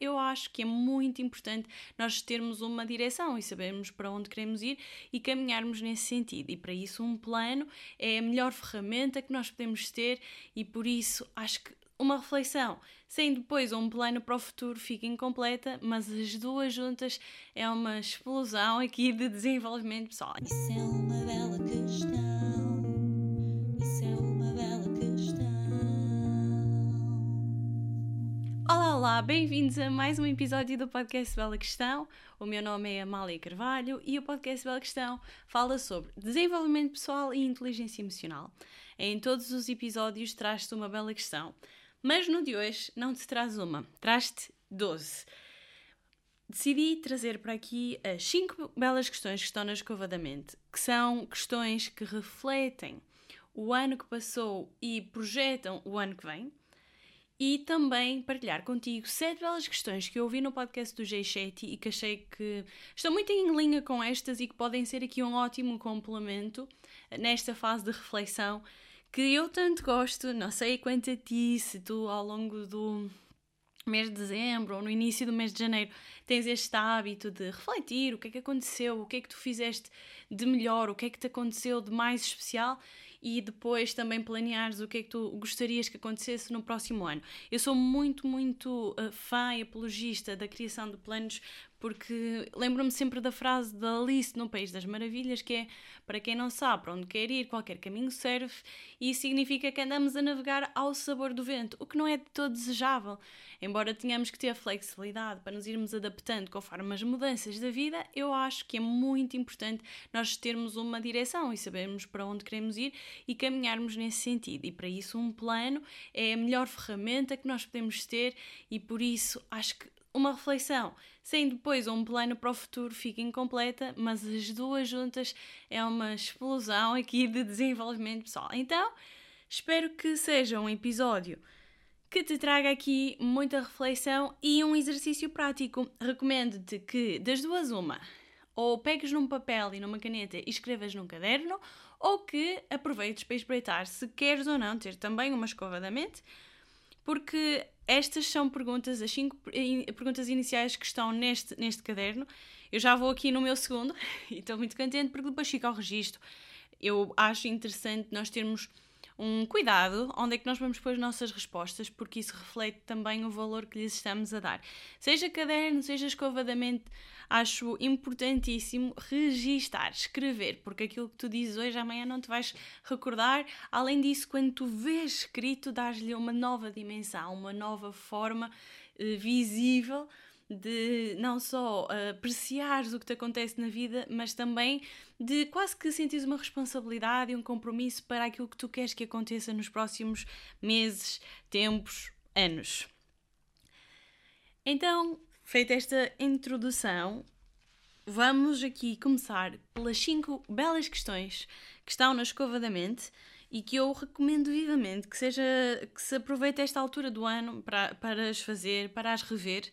eu acho que é muito importante nós termos uma direção e sabermos para onde queremos ir e caminharmos nesse sentido. E para isso, um plano é a melhor ferramenta que nós podemos ter, e por isso acho que uma reflexão sem depois um plano para o futuro fica incompleta, mas as duas juntas é uma explosão aqui de desenvolvimento pessoal. Isso é uma bela questão. Olá, bem-vindos a mais um episódio do podcast Bela Questão. O meu nome é Amália Carvalho e o podcast Bela Questão fala sobre desenvolvimento pessoal e inteligência emocional. Em todos os episódios traz-te uma bela questão. Mas no de hoje não te traz uma, traz-te 12. Decidi trazer para aqui as 5 belas questões que estão na escova da mente, que são questões que refletem o ano que passou e projetam o ano que vem. E também partilhar contigo sete belas questões que eu ouvi no podcast do G7 e que achei que estão muito em linha com estas e que podem ser aqui um ótimo complemento nesta fase de reflexão que eu tanto gosto, não sei quanto a ti, se tu ao longo do mês de dezembro ou no início do mês de janeiro tens este hábito de refletir o que é que aconteceu, o que é que tu fizeste de melhor, o que é que te aconteceu de mais especial e depois também planeares o que é que tu gostarias que acontecesse no próximo ano. Eu sou muito, muito uh, fã e apologista da criação de planos porque lembro-me sempre da frase da Alice no País das Maravilhas, que é para quem não sabe para onde quer ir, qualquer caminho serve, e significa que andamos a navegar ao sabor do vento, o que não é de todo desejável. Embora tenhamos que ter flexibilidade para nos irmos adaptando conforme as mudanças da vida, eu acho que é muito importante nós termos uma direção e sabermos para onde queremos ir e caminharmos nesse sentido. E para isso, um plano é a melhor ferramenta que nós podemos ter, e por isso acho que uma reflexão sem depois um plano para o futuro fica incompleta, mas as duas juntas é uma explosão aqui de desenvolvimento pessoal. Então, espero que seja um episódio que te traga aqui muita reflexão e um exercício prático. Recomendo-te que, das duas, uma, ou pegues num papel e numa caneta e escrevas num caderno, ou que aproveites para espreitar se queres ou não ter também uma escova da mente, porque estas são perguntas, as cinco perguntas iniciais que estão neste, neste caderno. Eu já vou aqui no meu segundo e estou muito contente porque depois fica ao registro. Eu acho interessante nós termos um cuidado onde é que nós vamos pôr as nossas respostas, porque isso reflete também o valor que lhes estamos a dar. Seja caderno, seja escova da mente, acho importantíssimo registar, escrever, porque aquilo que tu dizes hoje, amanhã não te vais recordar. Além disso, quando tu vês escrito, dás-lhe uma nova dimensão, uma nova forma uh, visível de não só uh, apreciares o que te acontece na vida, mas também de quase que sentires uma responsabilidade e um compromisso para aquilo que tu queres que aconteça nos próximos meses, tempos, anos. Então, feita esta introdução, vamos aqui começar pelas cinco belas questões que estão na escova da mente e que eu recomendo vivamente que seja que se aproveite esta altura do ano para, para as fazer, para as rever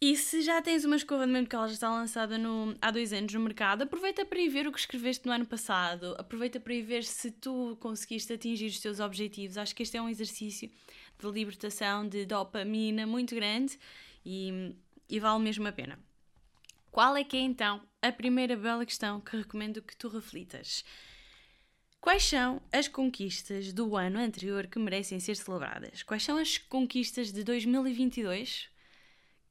e se já tens uma escova de mente que ela já está lançada no, há dois anos no mercado, aproveita para ir ver o que escreveste no ano passado, aproveita para ir ver se tu conseguiste atingir os teus objetivos. Acho que este é um exercício de libertação de dopamina muito grande e, e vale mesmo a pena. Qual é que é então a primeira bela questão que recomendo que tu reflitas? Quais são as conquistas do ano anterior que merecem ser celebradas? Quais são as conquistas de 2022?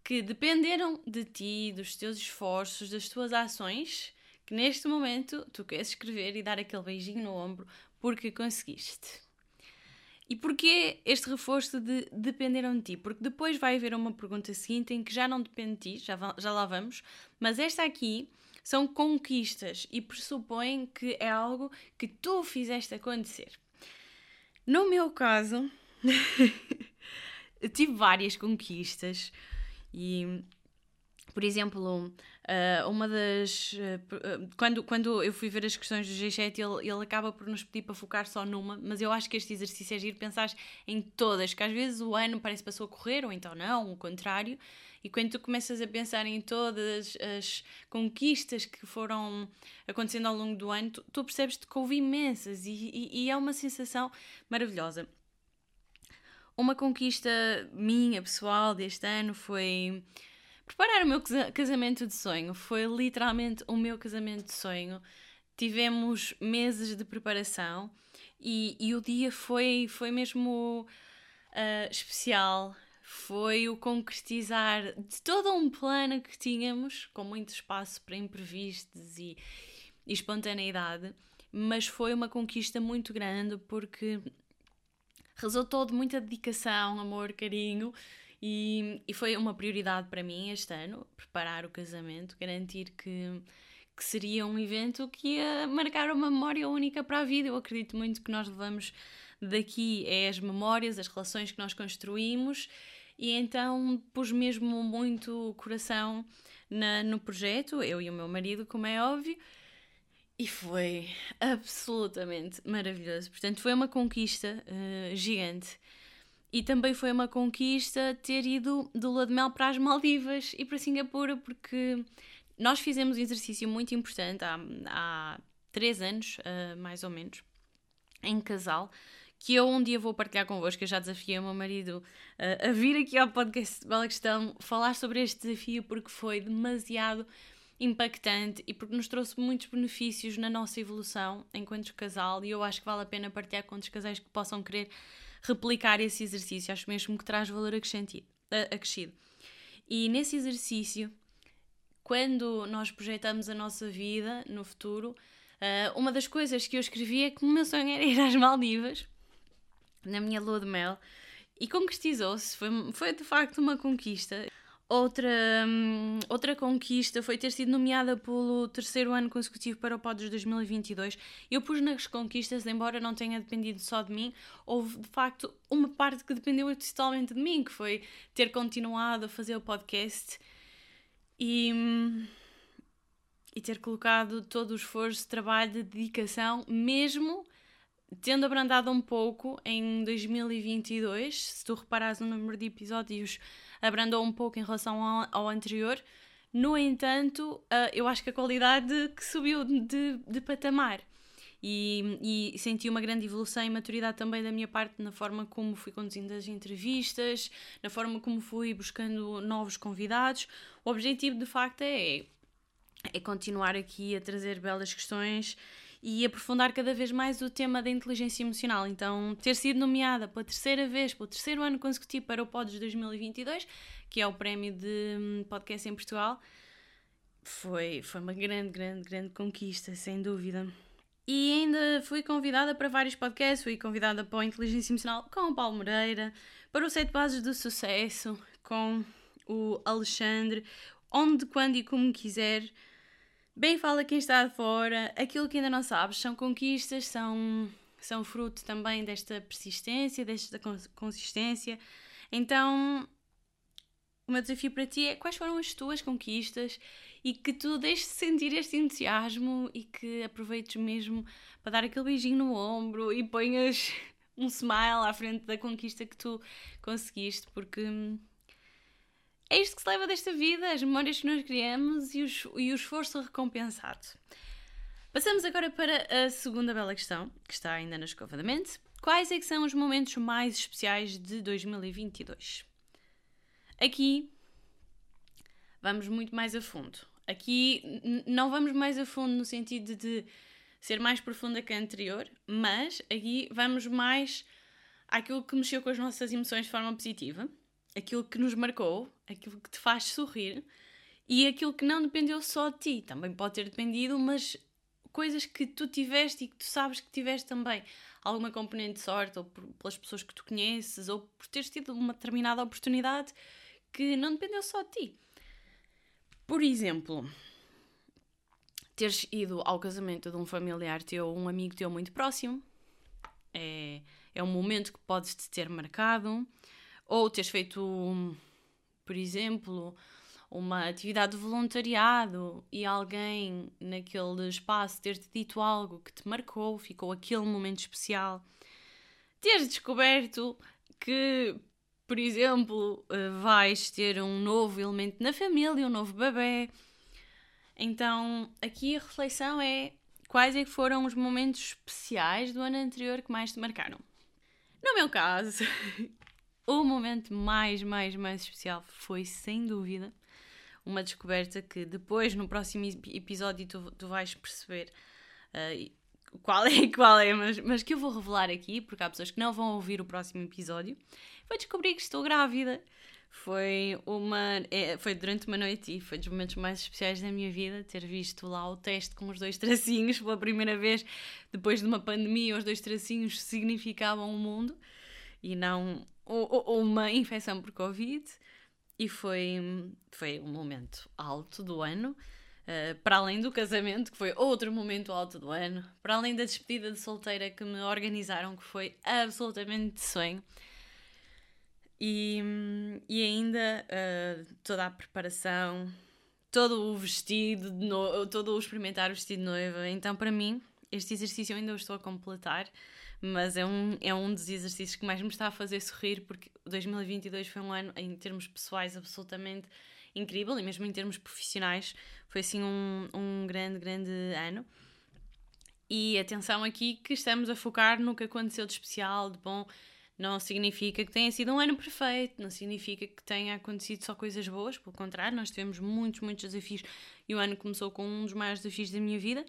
Que dependeram de ti, dos teus esforços, das tuas ações, que neste momento tu queres escrever e dar aquele beijinho no ombro porque conseguiste. E porquê este reforço de dependeram de ti? Porque depois vai haver uma pergunta seguinte em que já não depende de ti, já, já lá vamos, mas esta aqui são conquistas e pressupõem que é algo que tu fizeste acontecer. No meu caso, tive várias conquistas. E, por exemplo, uh, uma das. Uh, quando, quando eu fui ver as questões do G7, ele, ele acaba por nos pedir para focar só numa, mas eu acho que este exercício é giro pensar em todas, que às vezes o ano parece passou a correr, ou então não, o contrário. E quando tu começas a pensar em todas as conquistas que foram acontecendo ao longo do ano, tu, tu percebes que houve imensas e, e, e é uma sensação maravilhosa. Uma conquista minha, pessoal, deste ano foi preparar o meu casamento de sonho. Foi literalmente o meu casamento de sonho. Tivemos meses de preparação e, e o dia foi, foi mesmo uh, especial. Foi o concretizar de todo um plano que tínhamos, com muito espaço para imprevistos e, e espontaneidade, mas foi uma conquista muito grande porque resultou de muita dedicação, amor, carinho e, e foi uma prioridade para mim este ano preparar o casamento, garantir que, que seria um evento que ia marcar uma memória única para a vida. Eu acredito muito que nós levamos daqui é as memórias, as relações que nós construímos, e então pus mesmo muito coração na, no projeto, eu e o meu marido, como é óbvio, e foi absolutamente maravilhoso. Portanto, foi uma conquista uh, gigante. E também foi uma conquista ter ido do Lua de Mel para as Maldivas e para Singapura, porque nós fizemos um exercício muito importante há, há três anos, uh, mais ou menos, em casal, que eu um dia vou partilhar convosco. Eu já desafiei o meu marido uh, a vir aqui ao podcast Bela Questão falar sobre este desafio porque foi demasiado impactante e porque nos trouxe muitos benefícios na nossa evolução enquanto casal e eu acho que vale a pena partilhar com outros casais que possam querer replicar esse exercício. Acho mesmo que traz valor acrescido. E nesse exercício, quando nós projetamos a nossa vida no futuro, uh, uma das coisas que eu escrevi é que o meu sonho era ir às Maldivas na minha lua de mel e concretizou-se. Foi, foi de facto uma conquista. Outra, hum, outra conquista foi ter sido nomeada pelo terceiro ano consecutivo para o Podes 2022. Eu pus nas conquistas, embora não tenha dependido só de mim, houve de facto uma parte que dependeu totalmente de mim, que foi ter continuado a fazer o podcast e, hum, e ter colocado todo o esforço, trabalho, dedicação, mesmo tendo abrandado um pouco em 2022, se tu reparares no número de episódios, abrandou um pouco em relação ao, ao anterior. No entanto, uh, eu acho que a qualidade que subiu de, de patamar. E, e, senti uma grande evolução e maturidade também da minha parte na forma como fui conduzindo as entrevistas, na forma como fui buscando novos convidados. O objetivo de facto é, é continuar aqui a trazer belas questões e aprofundar cada vez mais o tema da inteligência emocional. Então, ter sido nomeada pela terceira vez, pelo terceiro ano consecutivo para o Pods 2022, que é o prémio de hum, podcast em Portugal, foi, foi uma grande, grande, grande conquista, sem dúvida. E ainda fui convidada para vários podcasts, fui convidada para o Inteligência Emocional com o Paulo Moreira, para o Sete Bases do Sucesso com o Alexandre, onde, quando e como quiser. Bem fala quem está de fora, aquilo que ainda não sabes são conquistas, são, são fruto também desta persistência, desta consistência. Então, o meu desafio para ti é quais foram as tuas conquistas e que tu deixes de sentir este entusiasmo e que aproveites mesmo para dar aquele beijinho no ombro e ponhas um smile à frente da conquista que tu conseguiste, porque é isto que se leva desta vida, as memórias que nós criamos e, e o esforço recompensado. Passamos agora para a segunda bela questão, que está ainda na escova da mente. Quais é são os momentos mais especiais de 2022? Aqui vamos muito mais a fundo. Aqui não vamos mais a fundo no sentido de ser mais profunda que a anterior, mas aqui vamos mais àquilo que mexeu com as nossas emoções de forma positiva aquilo que nos marcou, aquilo que te faz sorrir e aquilo que não dependeu só de ti. Também pode ter dependido, mas coisas que tu tiveste e que tu sabes que tiveste também. Alguma componente de sorte, ou por, pelas pessoas que tu conheces, ou por teres tido uma determinada oportunidade que não dependeu só de ti. Por exemplo, teres ido ao casamento de um familiar teu, um amigo teu muito próximo, é, é um momento que podes te ter marcado. Ou teres feito, por exemplo, uma atividade de voluntariado e alguém naquele espaço ter-te dito algo que te marcou, ficou aquele momento especial. Teres descoberto que, por exemplo, eh, vais ter um novo elemento na família, um novo bebê. Então, aqui a reflexão é quais é que foram os momentos especiais do ano anterior que mais te marcaram. No meu caso, o momento mais, mais, mais especial foi, sem dúvida, uma descoberta que depois, no próximo episódio, tu, tu vais perceber uh, qual é qual é, mas, mas que eu vou revelar aqui, porque há pessoas que não vão ouvir o próximo episódio. Foi descobrir que estou grávida. Foi uma. É, foi durante uma noite e foi dos momentos mais especiais da minha vida ter visto lá o teste com os dois tracinhos pela primeira vez, depois de uma pandemia, os dois tracinhos significavam o mundo e não uma infecção por Covid. E foi, foi um momento alto do ano. Uh, para além do casamento, que foi outro momento alto do ano, para além da despedida de solteira que me organizaram, que foi absolutamente de sonho, e, e ainda uh, toda a preparação, todo o vestido, de no... todo o experimentar o vestido de noiva. Então, para mim, este exercício ainda o estou a completar, mas é um, é um dos exercícios que mais me está a fazer sorrir, porque 2022 foi um ano, em termos pessoais, absolutamente incrível e mesmo em termos profissionais, foi assim um, um grande, grande ano. E atenção aqui que estamos a focar no que aconteceu de especial, de bom não significa que tenha sido um ano perfeito, não significa que tenha acontecido só coisas boas, pelo contrário, nós tivemos muitos, muitos desafios e o ano começou com um dos maiores desafios da minha vida.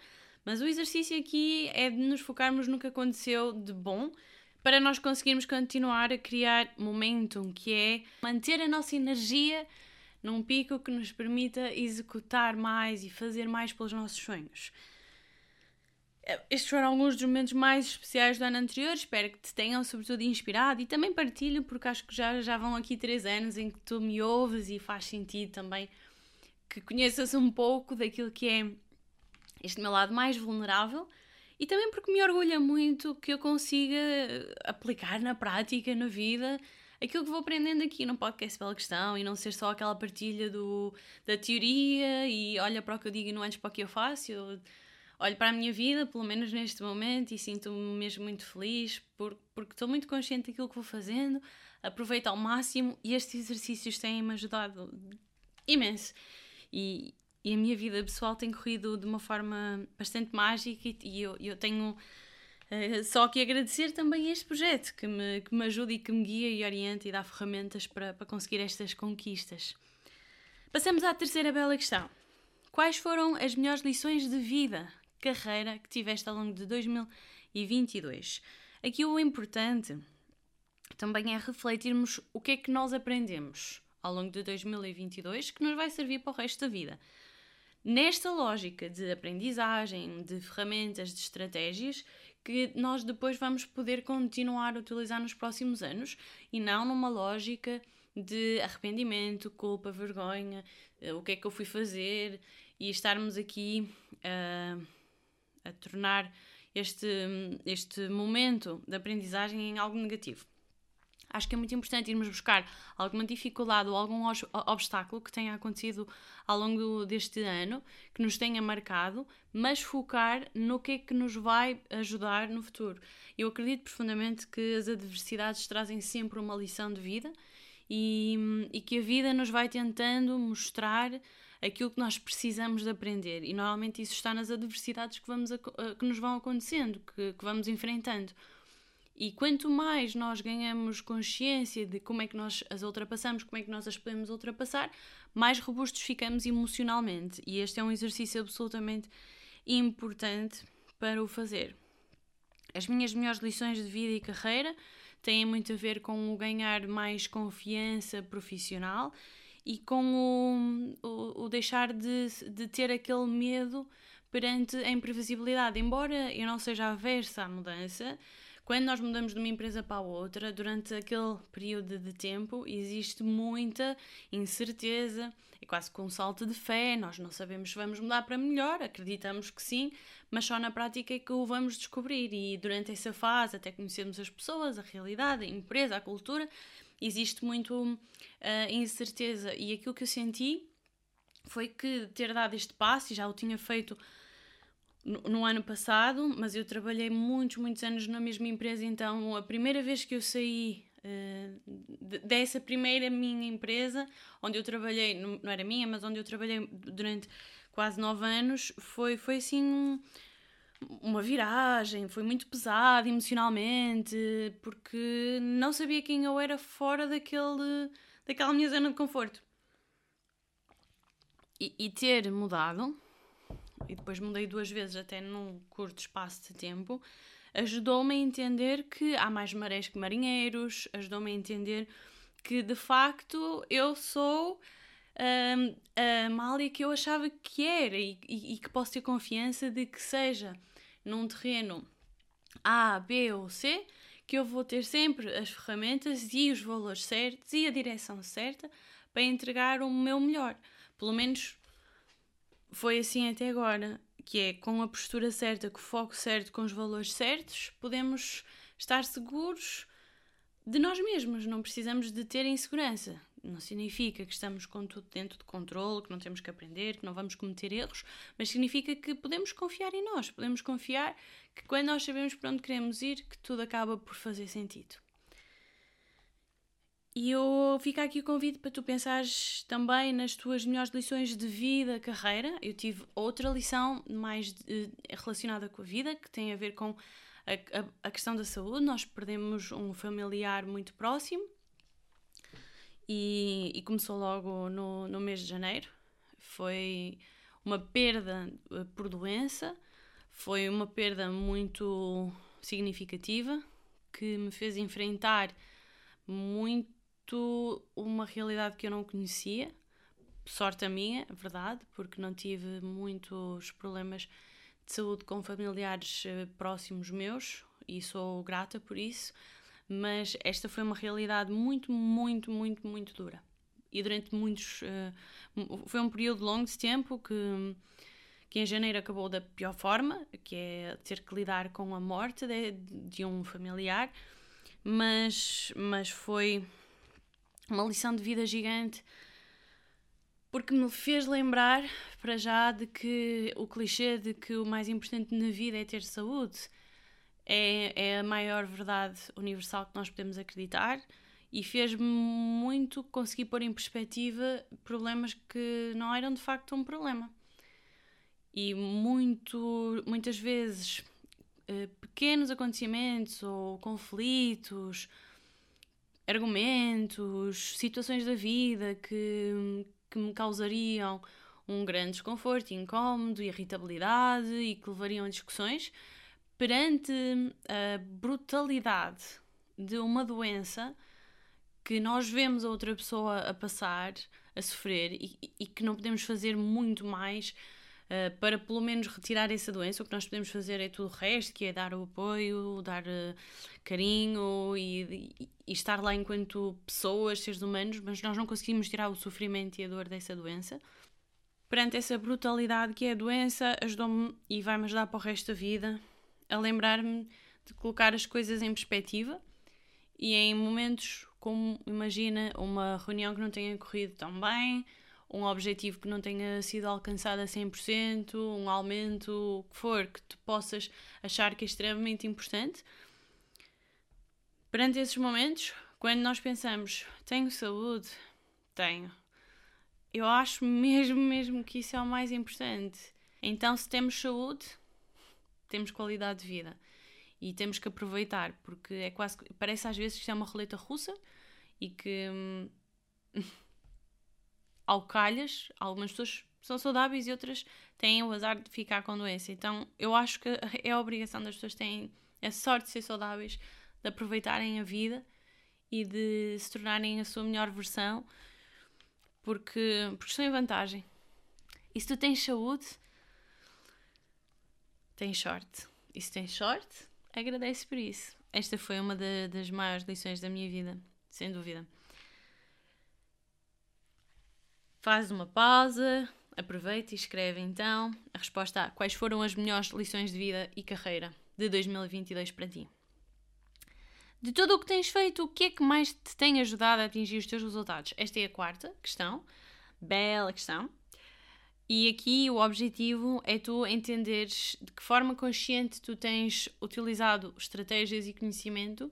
Mas o exercício aqui é de nos focarmos no que aconteceu de bom para nós conseguirmos continuar a criar momentum, que é manter a nossa energia num pico que nos permita executar mais e fazer mais pelos nossos sonhos. Estes foram alguns dos momentos mais especiais do ano anterior. Espero que te tenham, sobretudo, inspirado e também partilho, porque acho que já, já vão aqui três anos em que tu me ouves e faz sentido também que conheças um pouco daquilo que é este meu lado mais vulnerável e também porque me orgulha muito que eu consiga aplicar na prática, na vida, aquilo que vou aprendendo aqui no podcast Bela Questão e não ser só aquela partilha do, da teoria e olha para o que eu digo e não antes para o que eu faço. Eu, olho para a minha vida, pelo menos neste momento, e sinto-me mesmo muito feliz por, porque estou muito consciente daquilo que vou fazendo, aproveito ao máximo e estes exercícios têm-me ajudado imenso. E, e, a minha vida pessoal tem corrido de uma forma bastante mágica e, eu, eu tenho uh, só que agradecer também este projeto que me, que me ajuda e que me guia e orienta e dá ferramentas para, para conseguir estas conquistas. Passamos à terceira bela questão. Quais foram as melhores lições de vida carreira que tiveste ao longo de 2022. Aqui o importante também é refletirmos o que é que nós aprendemos ao longo de 2022 que nos vai servir para o resto da vida. Nesta lógica de aprendizagem, de ferramentas, de estratégias que nós depois vamos poder continuar a utilizar nos próximos anos e não numa lógica de arrependimento, culpa, vergonha, eh, o que é que eu fui fazer e estarmos aqui uh, a tornar este, este momento de aprendizagem em algo negativo. Acho que é muito importante irmos buscar alguma dificuldade ou algum obstáculo que tenha acontecido ao longo deste ano, que nos tenha marcado, mas focar no que é que nos vai ajudar no futuro. Eu acredito profundamente que as adversidades trazem sempre uma lição de vida e, e que a vida nos vai tentando mostrar aquilo que nós precisamos de aprender. E normalmente isso está nas adversidades que, vamos que nos vão acontecendo, que, que vamos enfrentando. E quanto mais nós ganhamos consciência de como é que nós as ultrapassamos, como é que nós as podemos ultrapassar, mais robustos ficamos emocionalmente. E este é um exercício absolutamente importante para o fazer. As minhas melhores lições de vida e carreira têm muito a ver com o ganhar mais confiança profissional e com o, o, o deixar de, de ter aquele medo perante a imprevisibilidade. Embora eu não seja aversa à mudança, quando nós mudamos de uma empresa para outra, durante aquele período de tempo, existe muita incerteza, é quase com um salto de fé. Nós não sabemos se vamos mudar para melhor, acreditamos que sim, mas só na prática é que o vamos descobrir. E durante essa fase, até conhecermos as pessoas, a realidade, a empresa, a cultura, existe muito uh, incerteza. E aquilo que eu senti foi que ter dado este passo, e já o tinha feito no, no, ano passado, mas eu trabalhei muitos, muitos anos na mesma empresa, então a primeira vez que eu saí uh, dessa primeira minha empresa, onde eu trabalhei, não, era minha, mas onde eu trabalhei durante quase nove anos, foi, foi assim uma viragem, foi muito pesado emocionalmente, porque não sabia quem eu era fora daquele, daquela minha zona de conforto. E, e ter mudado, e depois mudei duas vezes até num curto espaço de tempo, ajudou-me a entender que há mais marés que marinheiros, ajudou-me a entender que de facto eu sou um, a Mália que eu achava que era e, e, e que posso ter confiança de que seja num terreno A, B ou C, que eu vou ter sempre as ferramentas e os valores certos e a direção certa para entregar o meu melhor. Pelo menos foi assim até agora, que é com a postura certa, com o foco certo, com os valores certos, podemos estar seguros de nós mesmos, não precisamos de ter insegurança. Não significa que estamos com tudo dentro de controle, que não temos que aprender, que não vamos cometer erros, mas significa que podemos confiar em nós, podemos confiar que quando nós sabemos para onde queremos ir, que tudo acaba por fazer sentido. E eu fico aqui o convite para tu pensares também nas tuas melhores lições de vida, carreira. Eu tive outra lição mais de, relacionada com a vida, que tem a ver com a, a, a questão da saúde. Nós perdemos um familiar muito próximo e, e começou logo no, no mês de janeiro. Foi uma perda eh, por doença, foi uma perda muito significativa que me fez enfrentar muito uma realidade que eu não conhecia. Sorte a minha, verdade, porque não tive muitos problemas de saúde com familiares eh, próximos meus e sou grata por isso mas esta foi uma realidade muito, muito, muito, muito dura. E durante muitos. Uh, foi um período longo de tempo que, que em janeiro acabou da pior forma, que é ter que lidar com a morte de, de um familiar, mas, mas foi uma lição de vida gigante porque me fez lembrar para já de que o clichê de que o mais importante na vida é ter saúde é, é a maior verdade universal que nós podemos acreditar e fez-me muito conseguir pôr em perspectiva problemas que não eram de facto um problema. E muito, muitas vezes uh, pequenos acontecimentos ou conflitos, argumentos, situações da vida que, que me causariam um grande desconforto, incómodo, irritabilidade e que levariam a discussões perante a brutalidade de uma doença que nós vemos a outra pessoa a passar, a sofrer e, e que não podemos fazer muito mais uh, para pelo menos retirar essa doença. O que nós podemos fazer é tudo o resto, que é dar o apoio, dar uh, carinho e, e, e, estar lá enquanto pessoas, seres humanos, mas nós não conseguimos tirar o sofrimento e a dor dessa doença. Perante essa brutalidade que é a doença, ajudou-me e vai-me ajudar para o resto da vida a lembrar-me de colocar as coisas em perspectiva e em momentos como, imagina, uma reunião que não tenha corrido tão bem, um objetivo que não tenha sido alcançado a 100%, um aumento, o que for, que tu possas achar que é extremamente importante. Perante esses momentos, quando nós pensamos, tenho saúde, tenho. Eu acho mesmo, mesmo que isso é o mais importante. Então, se temos saúde, temos qualidade de vida e temos que aproveitar, porque é quase parece às vezes que isto é uma roleta russa e que hum, ao calhas, algumas pessoas são saudáveis e outras têm o azar de ficar com doença. Então eu acho que é a obrigação das pessoas têm a sorte de ser saudáveis, de aproveitarem a vida e de se tornarem a sua melhor versão, porque, porque estão em vantagem. E se tu tens saúde, tem sorte. E se tem sorte, agradece por isso. Esta foi uma de, das maiores lições da minha vida, sem dúvida. Faz uma pausa, aproveita e escreve então a resposta a quais foram as melhores lições de vida e carreira de 2022 para ti. De tudo o que tens feito, o que é que mais te tem ajudado a atingir os teus resultados? Esta é a quarta questão. Bela questão. E aqui o objetivo é tu entenderes de que forma consciente tu tens utilizado estratégias e conhecimento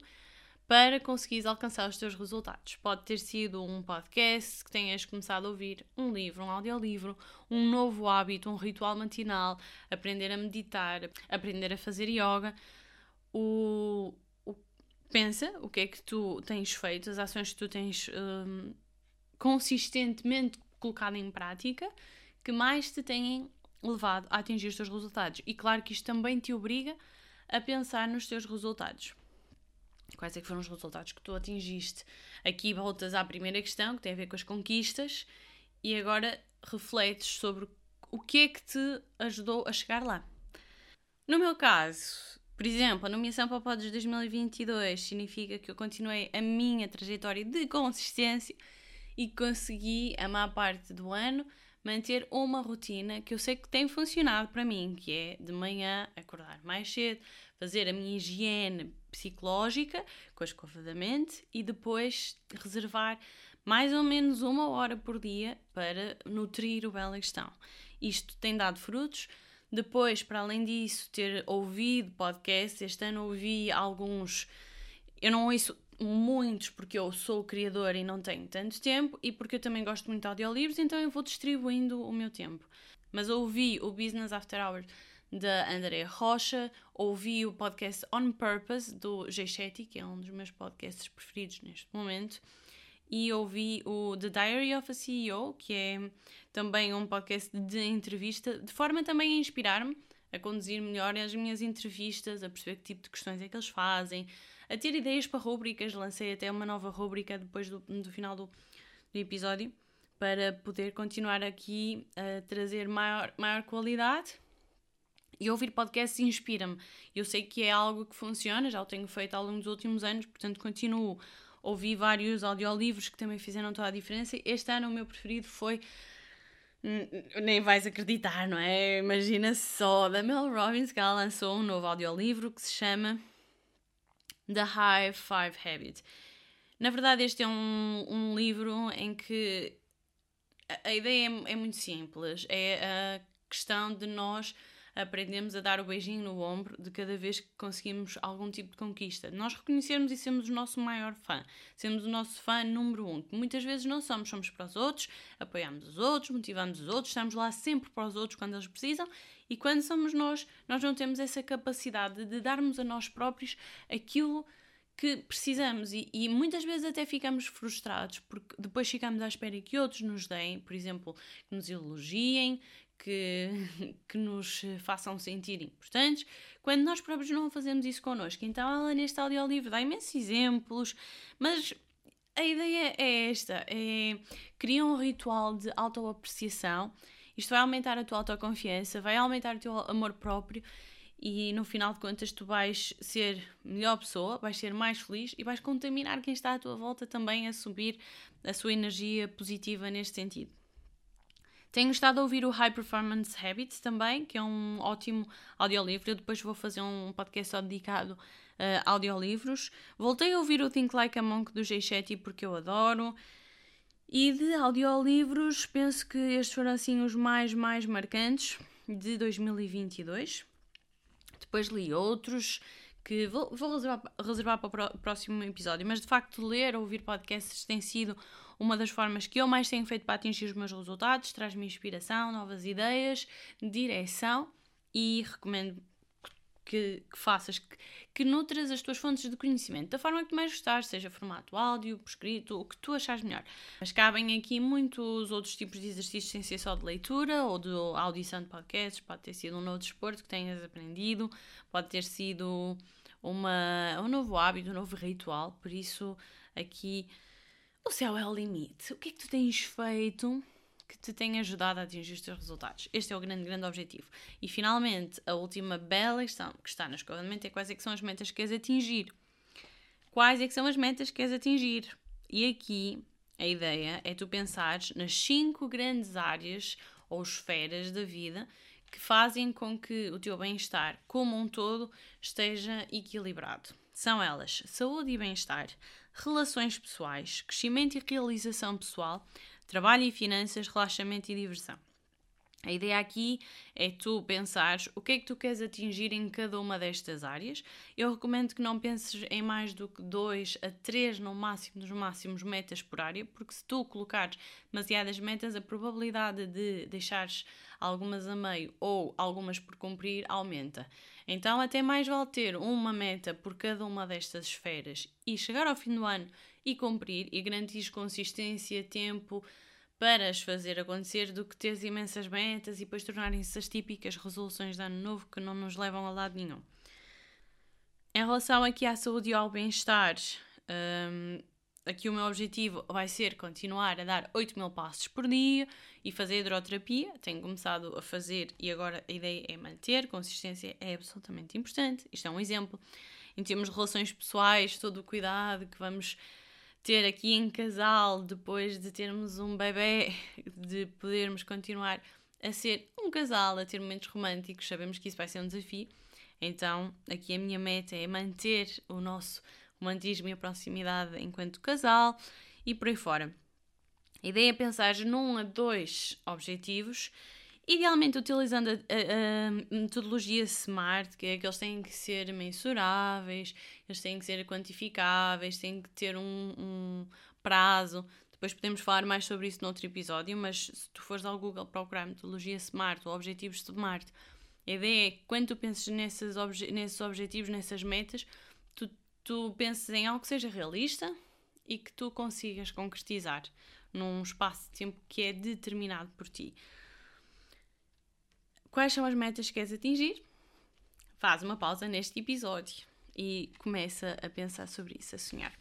para conseguires alcançar os teus resultados. Pode ter sido um podcast que tenhas começado a ouvir, um livro, um audiolivro, um novo hábito, um ritual matinal, aprender a meditar, aprender a fazer yoga. O, o pensa o que é que tu tens feito, as ações que tu tens um, consistentemente colocado em prática, que mais te têm levado a atingir os teus resultados. E claro que isto também te obriga a pensar nos teus resultados. Quais é que foram os resultados que tu atingiste? Aqui voltas à primeira questão, que tem a ver com as conquistas, e agora refletes sobre o que é que te ajudou a chegar lá. No meu caso, por exemplo, a nomeação para o Podes 2022 significa que eu continuei a minha trajetória de consistência e consegui, a maior parte do ano, manter uma rotina que eu sei que tem funcionado para mim, que é de manhã acordar mais cedo, fazer a minha higiene psicológica com a escova da mente e depois reservar mais ou menos uma hora por dia para nutrir o Questão. Isto tem dado frutos. Depois, para além disso, ter ouvido podcasts, este ano ouvi alguns. Eu não ouço muitos porque eu sou criadora e não tenho tanto tempo e porque eu também gosto muito de audiolivros, então eu vou distribuindo o meu tempo. Mas ouvi o Business After Hours da André Rocha, ouvi o podcast On Purpose do Jay Shetty, que é um dos meus podcasts preferidos neste momento, e ouvi o The Diary of a CEO, que é também um podcast de entrevista, de forma também a inspirar-me a conduzir melhor as minhas entrevistas, a perceber que tipo de questões é que eles fazem, a ter ideias para rubricas. Lancei até uma nova rubrica depois do, do final do, do episódio para poder continuar aqui a trazer maior, maior qualidade e ouvir podcasts inspira-me. Eu sei que é algo que funciona, já o tenho feito ao longo dos últimos anos, portanto continuo. Ouvi vários audiolivros que também fizeram toda a diferença. Este ano o meu preferido foi. Nem vais acreditar, não é? Imagina só, da Mel Robbins, que ela lançou um novo audiolivro que se chama The High Five Habit. Na verdade, este é um, um livro em que a, a ideia é, é muito simples. É a questão de nós aprendemos a dar o beijinho no ombro de cada vez que conseguimos algum tipo de conquista. Nós reconhecermos e sermos o nosso maior fã, sermos o nosso fã número um, que muitas vezes não somos, somos para os outros, apoiamos os outros, motivamos os outros, estamos lá sempre para os outros quando eles precisam. E quando somos nós, nós não temos essa capacidade de darmos a nós próprios aquilo que precisamos. E, e, muitas vezes até ficamos frustrados porque depois ficamos à espera que outros nos deem, por exemplo, que nos elogiem, que, que nos façam sentir importantes, quando nós próprios não fazemos isso connosco. Então ela neste audiolivro dá imensos exemplos, mas a ideia é esta, é um ritual de autoapreciação, isto vai aumentar a tua autoconfiança, vai aumentar o teu amor próprio e no final de contas tu vais ser melhor pessoa, vais ser mais feliz e vais contaminar quem está à tua volta também a subir a sua energia positiva neste sentido. Tenho estado a ouvir o High Performance Habits também, que é um ótimo audiolivro. Eu depois vou fazer um podcast só dedicado a audiolivros. Voltei a ouvir o Think Like a Monk do Jay Shetty porque eu adoro. E de audiolivros, penso que estes foram assim os mais, mais marcantes de 2022. Depois li outros que vou, vou reservar, reservar para o próximo episódio, mas de facto ler ou ouvir podcasts tem sido uma das formas que eu mais tenho feito para atingir os meus resultados, traz-me inspiração, novas ideias, direção e recomendo que, que faças, que, que nutras as tuas fontes de conhecimento da forma que mais gostares, seja formato áudio, escrito, o que tu achares melhor. Mas cabem aqui muitos outros tipos de exercícios sem ser só de leitura ou de audição de podcasts, pode ter sido um novo desporto que tenhas aprendido, pode ter sido uma, um novo hábito, um novo ritual, por isso aqui o céu é o limite. O que é que tu tens feito que te tenha ajudado a atingir os teus resultados? Este é o grande, grande objetivo. E finalmente, a última bela questão que está na escola de mente é quais é que são as metas que queres atingir. Quais é que são as metas que queres atingir? E aqui a ideia é tu pensares nas cinco grandes áreas ou esferas da vida que fazem com que o teu bem-estar como um todo esteja equilibrado. São elas saúde e bem-estar, relações pessoais, crescimento e realização pessoal, trabalho e finanças, relaxamento e diversão. A ideia aqui é tu pensares o que é que tu queres atingir em cada uma destas áreas. Eu recomendo que não penses em mais do que dois a três no máximo dos máximos metas por área, porque se tu colocares demasiadas metas, a probabilidade de deixares algumas a meio ou algumas por cumprir aumenta. Então, até mais vale ter uma meta por cada uma destas esferas e chegar ao fim do ano e cumprir e garantir consistência, tempo para as fazer acontecer do que teres imensas metas e depois tornarem-se as típicas resoluções de ano novo que não nos levam a lado nenhum. Em relação aqui à saúde e ao bem-estar, um, aqui o meu objetivo vai ser continuar a dar 8 mil passos por dia e fazer hidroterapia. Tenho começado a fazer e agora a ideia é manter. Consistência é absolutamente importante. Isto é um exemplo. Em termos de relações pessoais, todo o cuidado que vamos ter aqui em casal, depois de termos um bebê, de podermos continuar a ser um casal, a ter momentos românticos, sabemos que isso vai ser um desafio. Então, aqui a minha meta é manter o nosso romantismo e a proximidade enquanto casal e por aí fora. A ideia é pensar num a dois objetivos Idealmente utilizando a, a, a, metodologia SMART, que é que eles têm que ser mensuráveis, eles têm que ser quantificáveis, têm que ter um, um prazo. Depois podemos falar mais sobre isso noutro episódio, mas se tu fores ao Google procurar metodologia SMART ou objetivos SMART, a ideia é que quando tu pensas nesses, obje nesses objetivos, nessas metas, tu, tu penses em algo que seja realista e que tu consigas concretizar num espaço de tempo que é determinado por ti. Quais são as metas que queres atingir? Faz uma pausa neste episódio e começa a pensar sobre isso, a sonhar.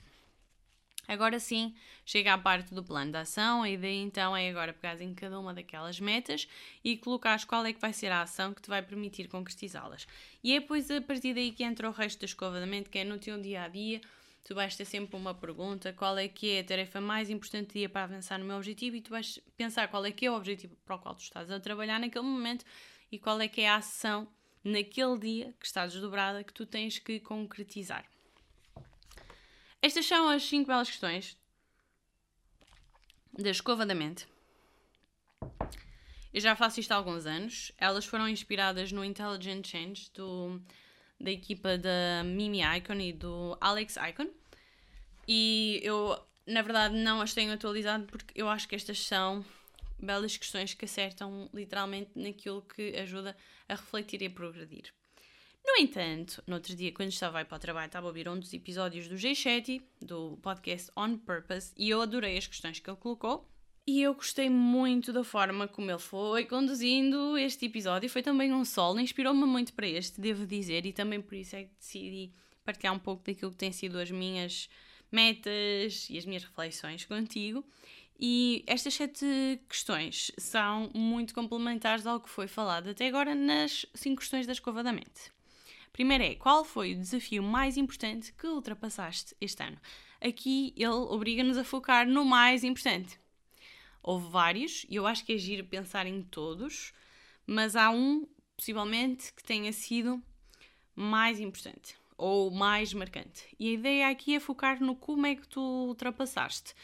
Agora sim, chega à parte do plano de ação. A ideia então é agora pegar em cada uma daquelas metas e colocares qual é que vai ser a ação que te vai permitir concretizá-las. E é depois a partir daí que entra o resto da escova da mente, que é no teu dia a dia. Tu vais ter sempre uma pergunta: qual é que é a tarefa mais importante do dia para avançar no meu objetivo? E tu vais pensar qual é que é o objetivo para o qual tu estás a trabalhar naquele momento e qual é que é a ação naquele dia que está desdobrada que tu tens que concretizar. Estas são as 5 belas questões da escova da mente. Eu já faço isto há alguns anos. Elas foram inspiradas no Intelligent Change do, da equipa da Mimi Icon e do Alex Icon. E eu, na verdade, não as tenho atualizado porque eu acho que estas são belas questões que acertam literalmente naquilo que ajuda a refletir e a progredir. No entanto, no outro dia, quando estava aí para o trabalho, estava a ouvir um dos episódios do G7, do podcast On Purpose, e eu adorei as questões que ele colocou. E eu gostei muito da forma como ele foi conduzindo este episódio. Foi também um solo, inspirou-me muito para este, devo dizer, e também por isso é que decidi partilhar um pouco daquilo que têm sido as minhas metas e as minhas reflexões contigo. E estas sete questões são muito complementares ao que foi falado até agora nas cinco questões da escova da mente. Primeiro é, qual foi o desafio mais importante que ultrapassaste este ano? Aqui ele obriga-nos a focar no mais importante. Houve vários, e eu acho que é giro pensar em todos, mas há um, possivelmente, que tenha sido mais importante ou mais marcante. E a ideia aqui é focar no como é que tu ultrapassaste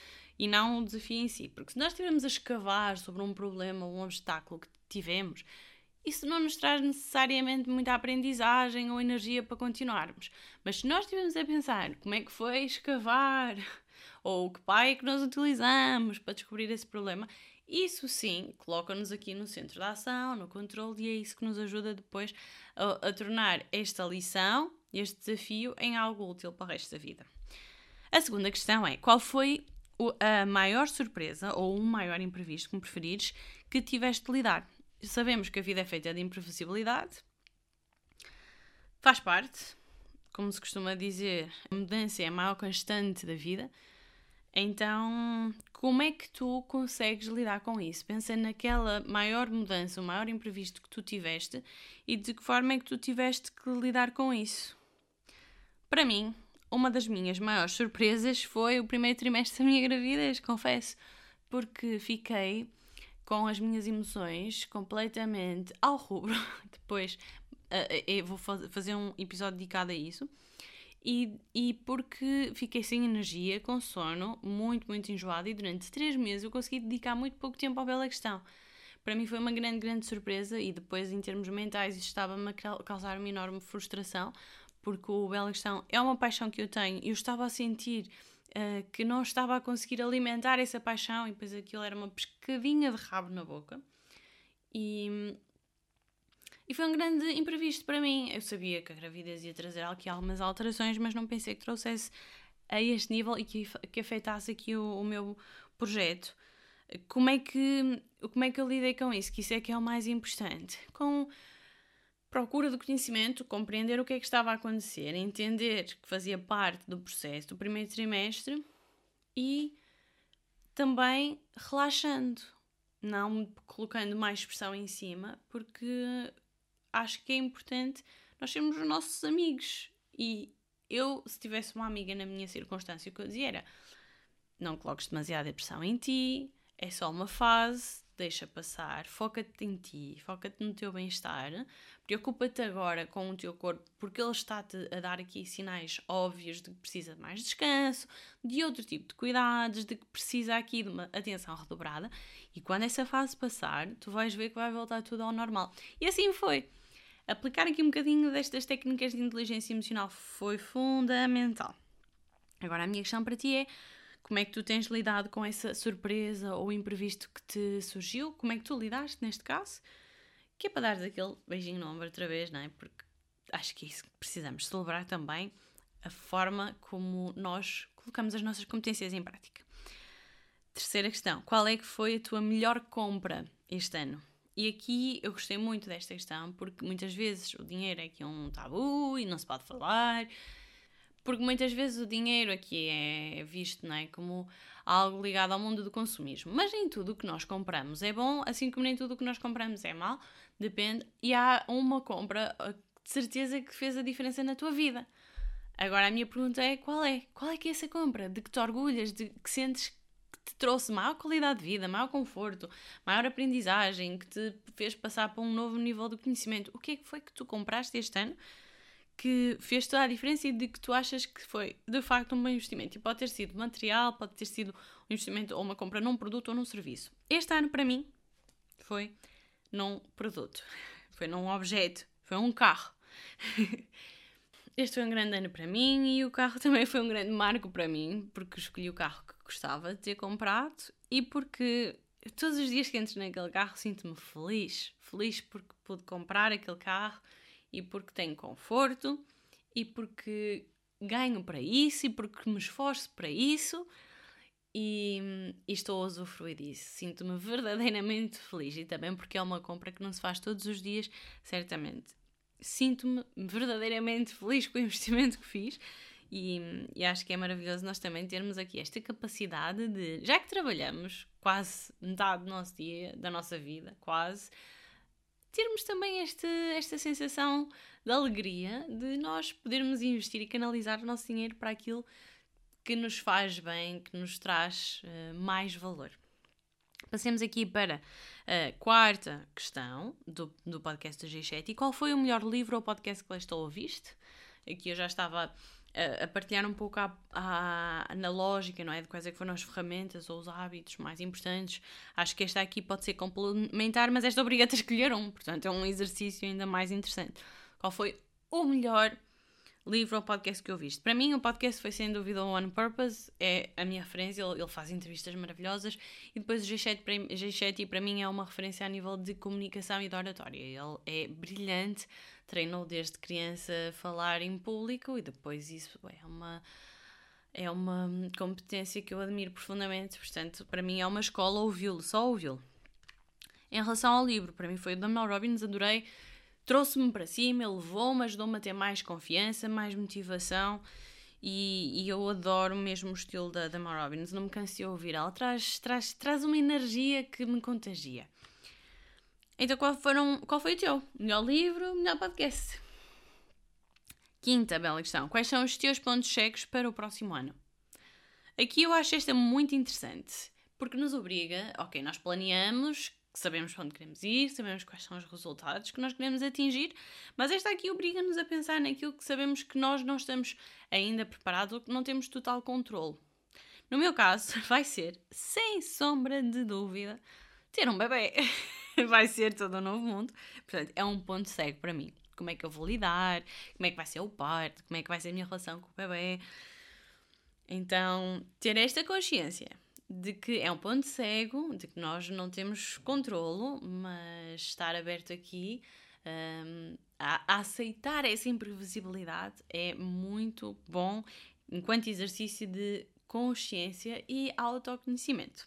e não o desafio em si. Porque se nós estivermos a escavar sobre um problema ou um obstáculo que tivemos, isso não nos traz necessariamente muita aprendizagem ou energia para continuarmos. Mas se nós estivermos a pensar como é que foi escavar, ou que pai é que nós utilizamos para descobrir esse problema, isso sim coloca-nos aqui no centro da ação, no controle, e é isso que nos ajuda depois a, a tornar esta lição, este desafio, em algo útil para o resto da vida. A segunda questão é: qual foi a maior surpresa ou um maior imprevisto, como preferires, que tiveste de lidar. Sabemos que a vida é feita de imprevisibilidade, faz parte, como se costuma dizer, a mudança é a maior constante da vida. Então, como é que tu consegues lidar com isso? Pensa naquela maior mudança, o maior imprevisto que tu tiveste e de que forma é que tu tiveste que lidar com isso. Para mim, uma das minhas maiores surpresas foi o primeiro trimestre da minha gravidez, confesso, porque fiquei com as minhas emoções completamente ao rubro. Depois uh, eu vou fazer um episódio dedicado a isso. E, e porque fiquei sem energia, com sono, muito, muito enjoada, e durante três meses eu consegui dedicar muito pouco tempo à bela questão. para mim foi uma grande, grande surpresa e depois, em termos mentais, isto estava-me a causar uma enorme frustração, porque o Bela Questão é uma paixão que eu tenho e eu estava a sentir uh, que não estava a conseguir alimentar essa paixão e depois aquilo era uma pescadinha de rabo na boca. E, e foi um grande imprevisto para mim. Eu sabia que a gravidez ia trazer aqui algumas alterações, mas não pensei que trouxesse a este nível e que, que afetasse aqui o, o meu projeto. Como é, que, como é que eu lidei com isso? Que isso é que é o mais importante. Com procura do conhecimento, compreender o que é que estava a acontecer, entender que fazia parte do processo do primeiro trimestre e também relaxando, não colocando mais pressão em cima, porque acho que é importante nós sermos os nossos amigos. E eu, se tivesse uma amiga na minha circunstância, o que eu dizia era: não coloques demasiada pressão em ti, é só uma fase, deixa passar, foca-te em ti, foca-te no teu bem-estar, preocupa-te agora com o teu corpo, porque ele está-te a dar aqui sinais óbvios de que precisa de mais descanso, de outro tipo de cuidados, de que precisa aqui de uma atenção redobrada, e quando essa fase passar, tu vais ver que vai voltar tudo ao normal. E assim foi. Aplicar aqui um bocadinho destas técnicas de inteligência emocional foi fundamental. Agora, a minha questão para ti é como é que tu tens lidado com essa surpresa ou imprevisto que te surgiu? Como é que tu lidaste neste caso? Que é para dares aquele beijinho no ombro outra vez, não é? Porque acho que é isso que precisamos celebrar também a forma como nós colocamos as nossas competências em prática. Terceira questão: qual é que foi a tua melhor compra este ano? E aqui eu gostei muito desta questão porque muitas vezes o dinheiro é aqui um tabu e não se pode falar porque muitas vezes o dinheiro aqui é visto não é, como algo ligado ao mundo do consumismo. Mas nem tudo o que nós compramos é bom, assim como nem tudo o que nós compramos é mau, depende. E há uma compra uh, de certeza que fez a diferença na tua vida. Agora a minha pergunta é: qual é? Qual é que é essa compra? De que te orgulhas? De que sentes que te trouxe maior qualidade de vida, maior conforto, maior aprendizagem, que te fez passar para um novo nível de conhecimento? O que é que foi que tu compraste este ano? Que fez toda a diferença e de que tu achas que foi de facto um bom investimento. E pode ter sido material, pode ter sido um investimento ou uma compra num produto ou num serviço. Este ano, para mim, foi num produto, foi num objeto, foi um carro. Este foi um grande ano para mim e o carro também foi um grande marco para mim, porque escolhi o carro que gostava de ter comprado e porque todos os dias que entro naquele carro sinto-me feliz. Feliz porque pude comprar aquele carro e porque tenho conforto e porque ganho para isso e porque me esforço para isso e, e estou a usufruir disso. Sinto-me verdadeiramente feliz e também porque é uma compra que não se faz todos os dias, certamente. Sinto-me verdadeiramente feliz com o investimento que fiz e, e, acho que é maravilhoso nós também termos aqui esta capacidade de, já que trabalhamos quase metade do nosso dia, da nossa vida, quase, termos também este, esta sensação de alegria de nós podermos investir e canalizar o nosso dinheiro para aquilo que nos faz bem, que nos traz uh, mais valor. Passemos aqui para a quarta questão do, do podcast do G7. E qual foi o melhor livro ou podcast que leste ou ouviste? Aqui eu já estava a, partilhar um pouco a, a, na lógica, não é? De quais é que foram as ferramentas ou os hábitos mais importantes. Acho que esta aqui pode ser complementar, mas esta obriga-te a escolher um, portanto é um exercício ainda mais interessante. Qual foi o melhor livro ou podcast que eu viste? Para mim, o podcast foi sem dúvida o One Purpose, é a minha referência, ele, ele faz entrevistas maravilhosas e depois o G7, para, G7 para mim é uma referência a nível de comunicação e de oratória. Ele é brilhante treinou desde criança a falar em público e depois isso é uma é uma competência que eu admiro profundamente, portanto, para mim é uma escola ouvi-lo, só ouvi-lo. Em relação ao livro, para mim foi o da Mel Robbins, adorei, trouxe-me para cima, levou-me, ajudou-me a ter mais confiança, mais motivação e, e, eu adoro mesmo o estilo da, da Mel Robbins, não me canso de ouvir, ela traz, traz, traz uma energia que me contagia. Então, qual, foram, qual foi o teu? Melhor livro, melhor podcast? Quinta bela questão. Quais são os teus pontos cegos para o próximo ano? Aqui eu acho esta muito interessante, porque nos obriga, ok, nós planeamos, sabemos para onde queremos ir, sabemos quais são os resultados que nós queremos atingir, mas esta aqui obriga-nos a pensar naquilo que sabemos que nós não estamos ainda preparados ou que não temos total controle. No meu caso, vai ser, sem sombra de dúvida, ter um bebê. vai ser todo um novo mundo. Portanto, é um ponto cego para mim. Como é que eu vou lidar? Como é que vai ser o parto? Como é que vai ser a minha relação com o bebê? Então, ter esta consciência de que é um ponto cego, de que nós não temos controlo, mas estar aberto aqui um, a, a aceitar essa imprevisibilidade é muito bom enquanto exercício de consciência e autoconhecimento.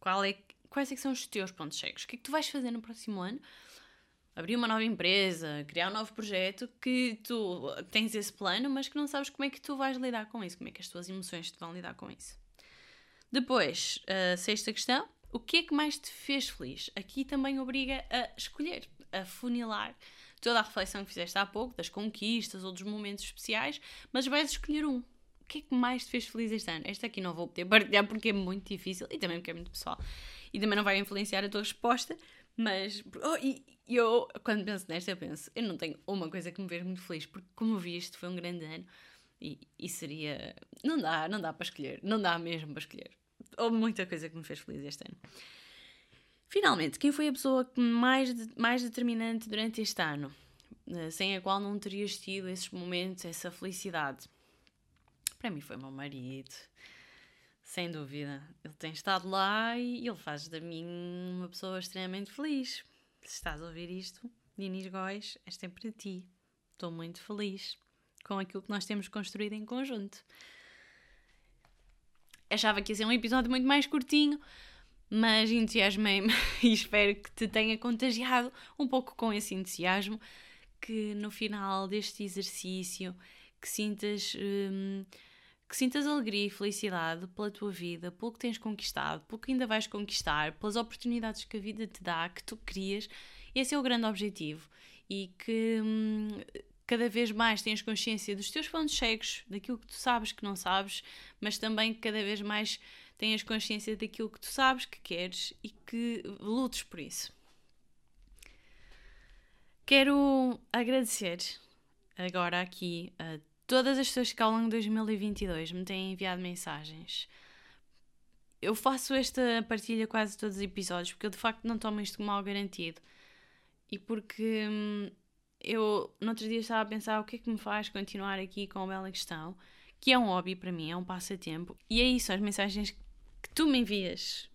Qual é, quais é são os teus pontos cegos? O que é que tu vais fazer no próximo ano? Abrir uma nova empresa, criar um novo projeto que tu tens esse plano, mas que não sabes como é que tu vais lidar com isso, como é que as tuas emoções te vão lidar com isso. Depois, a sexta questão, o que é que mais te fez feliz? Aqui também obriga a escolher, a funilar toda a reflexão que fizeste há pouco, das conquistas ou dos momentos especiais, mas vais escolher um. O que é que mais te fez feliz este ano? Esta aqui não vou poder partilhar porque é muito difícil e também porque é muito pessoal. E também não vai influenciar a tua resposta, mas. Oh, e eu, quando penso nesta, eu penso, eu não tenho uma coisa que me veja muito feliz, porque como vi isto foi um grande ano e, e seria. Não dá, não dá para escolher, não dá mesmo para escolher. Houve muita coisa que me fez feliz este ano. Finalmente, quem foi a pessoa mais, mais determinante durante este ano, eh, sem a qual não terias tido esses momentos, essa felicidade? Para mim foi o meu marido, sem dúvida. Ele tem estado lá e ele faz de mim uma pessoa extremamente feliz. Se estás a ouvir isto, Dinis Góis, esta é para ti. Estou muito feliz com aquilo que nós temos construído em conjunto. Achava que ia ser um episódio muito mais curtinho, mas entusiasmei-me e espero que te tenha contagiado um pouco com esse entusiasmo, que no final deste exercício que sintas hum, que sintas alegria e felicidade pela tua vida, pelo que tens conquistado, pelo que ainda vais conquistar, pelas oportunidades que a vida te dá, que tu querias. Esse é o grande objetivo. E que hum, cada vez mais tens consciência dos teus pontos cegos, daquilo que tu sabes que não sabes, mas também cada vez mais tenhas consciência daquilo que tu sabes que queres e que lutes por isso. Quero agradecer agora aqui a todas as pessoas que ao longo de 2022 me têm enviado mensagens. Eu faço esta partilha quase todos os episódios porque eu de facto não tomo isto como algo garantido e porque hum, eu no outro dia estava a pensar o que é que me faz continuar aqui com a bela questão, que é um hobby para mim, é um passatempo, e é isso, as mensagens que tu me envias.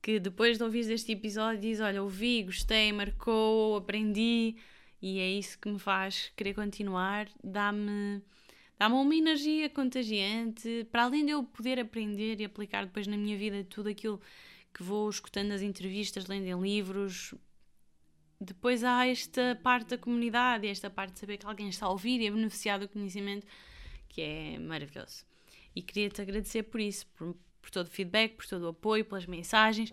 Que depois de ouvir este episódio diz: Olha, ouvi, gostei, marcou, aprendi, e é isso que me faz querer continuar, dá-me dá-me uma energia contagiante, para além de eu poder aprender e aplicar depois na minha vida tudo aquilo que vou escutando nas entrevistas, lendo em livros. Depois há esta parte da comunidade, esta parte de saber que alguém está a ouvir e a beneficiar do conhecimento, que é maravilhoso. E queria-te agradecer por isso, por, por todo o feedback, por todo o apoio, pelas mensagens.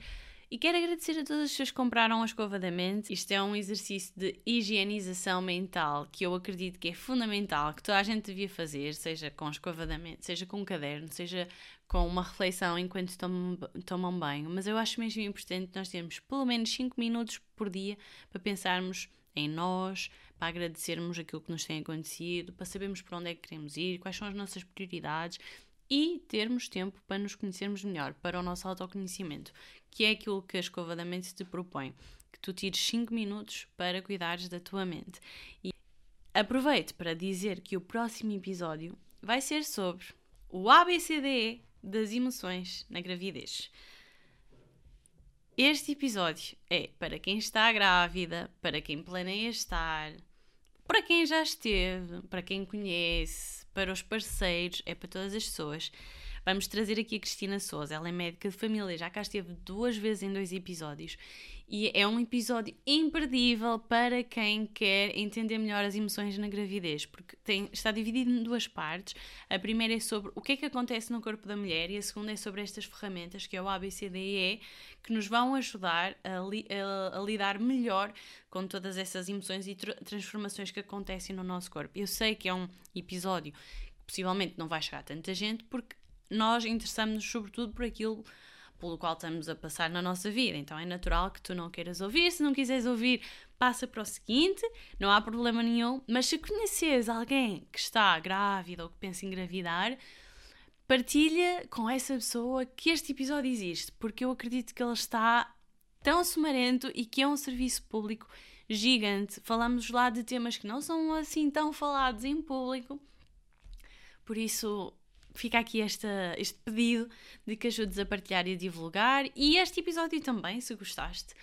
E quero agradecer a todas as pessoas que compraram a escova da mente. Isto é um exercício de higienização mental que eu acredito que é fundamental, que toda a gente devia fazer, seja com escova da mente, seja com um caderno, seja com uma reflexão enquanto tomam, banho. Mas eu acho mesmo importante nós termos pelo menos 5 minutos por dia para pensarmos em nós, para agradecermos aquilo que nos tem acontecido, para sabermos para onde é que queremos ir, quais são as nossas prioridades e termos tempo para nos conhecermos melhor, para o nosso autoconhecimento, que é aquilo que a escova da mente te propõe, que tu tires 5 minutos para cuidares da tua mente. E aproveito para dizer que o próximo episódio vai ser sobre o ABCDE das emoções na gravidez. Este episódio é para quem está grávida, para quem planeia estar, para quem já esteve, para quem conhece, para os parceiros, é para todas as pessoas. Vamos trazer aqui a Cristina Souza, ela é médica de família, já cá esteve duas vezes em dois episódios e é um episódio imperdível para quem quer entender melhor as emoções na gravidez, porque tem, está dividido em duas partes. A primeira é sobre o que é que acontece no corpo da mulher e a segunda é sobre estas ferramentas, que é o ABCDE, que nos vão ajudar a, li, a, a lidar melhor com todas essas emoções e tra transformações que acontecem no nosso corpo. Eu sei que é um episódio que possivelmente não vai chegar a tanta gente, porque nós interessamos-nos sobretudo por aquilo pelo qual estamos a passar na nossa vida. Então é natural que tu não queiras ouvir. Se não quiseres ouvir, passa para o seguinte, não há problema nenhum. Mas se conheces alguém que está grávida ou que pensa em engravidar, partilha com essa pessoa que este episódio existe, porque eu acredito que ele está tão sumarento e que é um serviço público gigante. Falamos lá de temas que não são assim tão falados em público. Por isso, fica aqui esta, este pedido de que ajudes a partilhar e a divulgar. E este episódio também, se gostaste.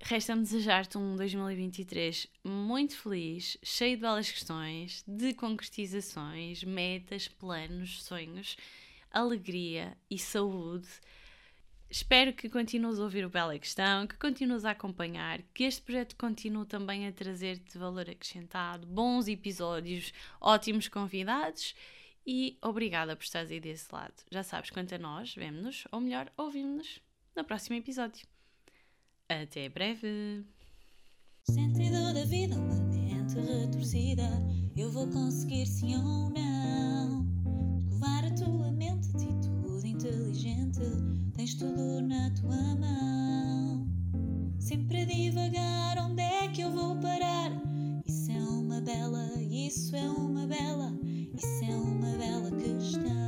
Resta-me desejar-te um 2023 muito feliz, cheio de belas questões, de concretizações, metas, planos, sonhos, alegria e saúde. Espero que continues a ouvir o Bela Questão, que continues a acompanhar, que este projeto continue também a trazer-te valor acrescentado, bons episódios, ótimos convidados e obrigada por estás aí desse lado. Já sabes quanto a nós, vemo-nos, ou melhor, ouvimos-nos no próximo episódio. Até breve! Sentido da vida, uma mente retorcida, eu vou conseguir sim ou não. Levar a tua mente, atitude inteligente, tens tudo na tua mão. Sempre a divagar, onde é que eu vou parar? Isso é uma bela, isso é uma bela. Isso é uma bela questão.